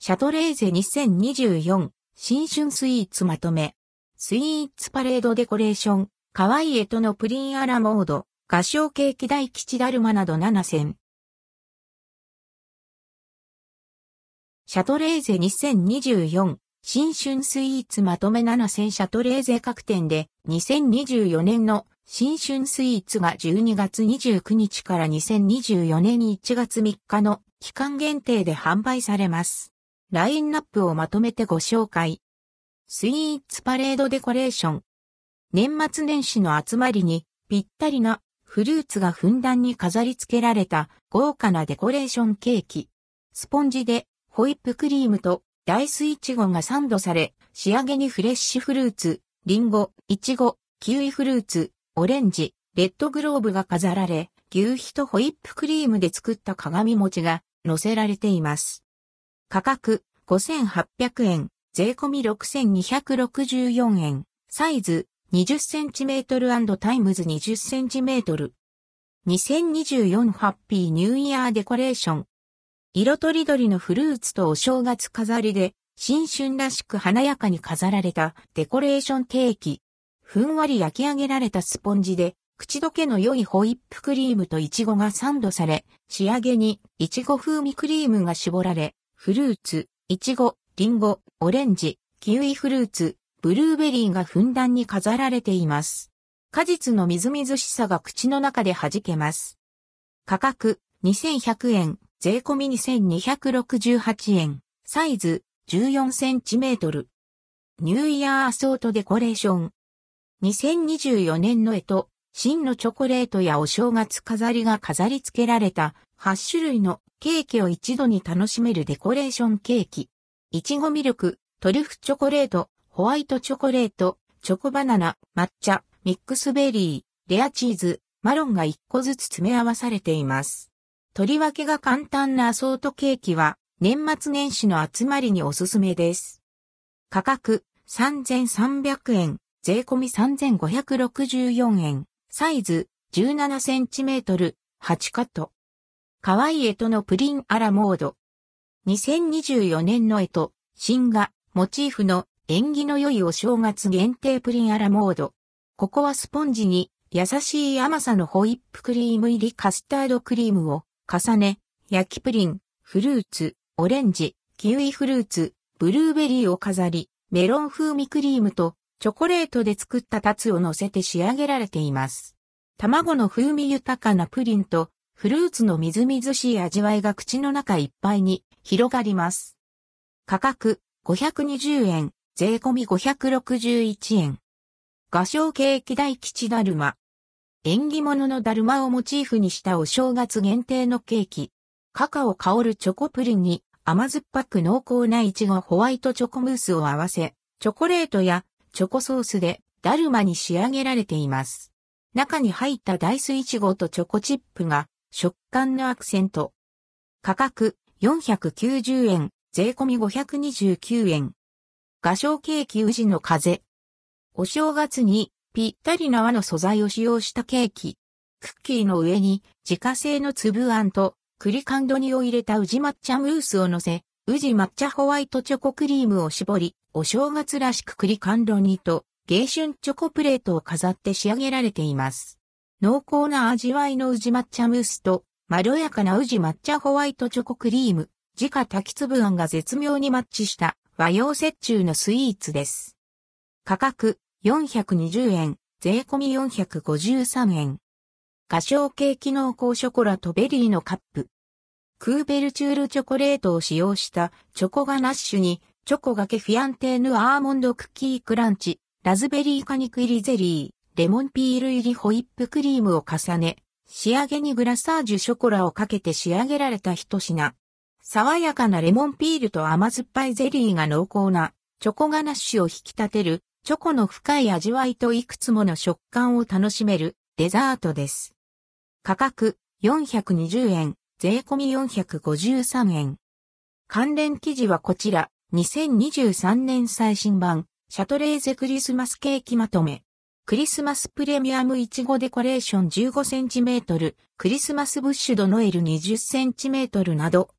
シャトレーゼ2024新春スイーツまとめ。スイーツパレードデコレーション、可愛いエトのプリンアラモード、合唱ケーキ大吉だるまなど7選。シャトレーゼ2024新春スイーツまとめ7選シャトレーゼ各店で2024年の新春スイーツが12月29日から2024年1月3日の期間限定で販売されます。ラインナップをまとめてご紹介。スイーツパレードデコレーション。年末年始の集まりにぴったりなフルーツがふんだんに飾り付けられた豪華なデコレーションケーキ。スポンジでホイップクリームとダイスイチゴがサンドされ、仕上げにフレッシュフルーツ、リンゴ、イチゴ、キウイフルーツ、オレンジ、レッドグローブが飾られ、牛皮とホイップクリームで作った鏡餅が載せられています。価格5800円、税込み6264円、サイズ 20cm& タイムズ 20cm。2024ハッピーニューイヤーデコレーション。色とりどりのフルーツとお正月飾りで、新春らしく華やかに飾られたデコレーションケーキ。ふんわり焼き上げられたスポンジで、口どけの良いホイップクリームとイチゴがサンドされ、仕上げにイチゴ風味クリームが絞られ、フルーツ、いちご、りんご、オレンジ、キウイフルーツ、ブルーベリーがふんだんに飾られています。果実のみずみずしさが口の中で弾けます。価格2100円、税込み2268円、サイズ14センチメートル。ニューイヤーアソートデコレーション。2024年の絵と、真のチョコレートやお正月飾りが飾り付けられた8種類のケーキを一度に楽しめるデコレーションケーキ。いちごミルク、トリュフチョコレート、ホワイトチョコレート、チョコバナナ、抹茶、ミックスベリー、レアチーズ、マロンが1個ずつ詰め合わされています。取り分けが簡単なアソートケーキは年末年始の集まりにおすすめです。価格3300円、税込み3564円、サイズ17センチメートル、8カット。かわいいエトのプリンアラモード。2024年のエト、新画、モチーフの縁起の良いお正月限定プリンアラモード。ここはスポンジに優しい甘さのホイップクリーム入りカスタードクリームを重ね、焼きプリン、フルーツ、オレンジ、キウイフルーツ、ブルーベリーを飾り、メロン風味クリームとチョコレートで作ったタツを乗せて仕上げられています。卵の風味豊かなプリンとフルーツのみずみずしい味わいが口の中いっぱいに広がります。価格520円、税込み561円。画商ケーキ大吉だるま。縁起物のだるまをモチーフにしたお正月限定のケーキ。カカオ香るチョコプリンに甘酸っぱく濃厚なイチゴホワイトチョコムースを合わせ、チョコレートやチョコソースでだるまに仕上げられています。中に入ったダイスイチゴとチョコチップが食感のアクセント。価格490円、税込み529円。画商ケーキ宇治の風。お正月にぴったりな和の素材を使用したケーキ。クッキーの上に自家製の粒あんと栗カンドニを入れた宇治抹茶ムースを乗せ、宇治抹茶ホワイトチョコクリームを絞り、お正月らしく栗カンドニと芸春チョコプレートを飾って仕上げられています。濃厚な味わいの宇治抹茶ムースと、まろやかな宇治抹茶ホワイトチョコクリーム、自家炊き粒あんが絶妙にマッチした和洋折衷のスイーツです。価格420円、税込み453円。画商系機能高ショコラとベリーのカップ。クーベルチュールチョコレートを使用したチョコガナッシュに、チョコがけフィアンティーヌアーモンドクッキークランチ、ラズベリー果肉入りゼリー、レモンピール入りホイップクリームを重ね、仕上げにグラサージュショコラをかけて仕上げられた一品。爽やかなレモンピールと甘酸っぱいゼリーが濃厚なチョコガナッシュを引き立てるチョコの深い味わいといくつもの食感を楽しめるデザートです。価格420円、税込み453円。関連記事はこちら、2023年最新版、シャトレーゼクリスマスケーキまとめ。クリスマスプレミアムイチゴデコレーション 15cm、クリスマスブッシュドノエル 20cm など、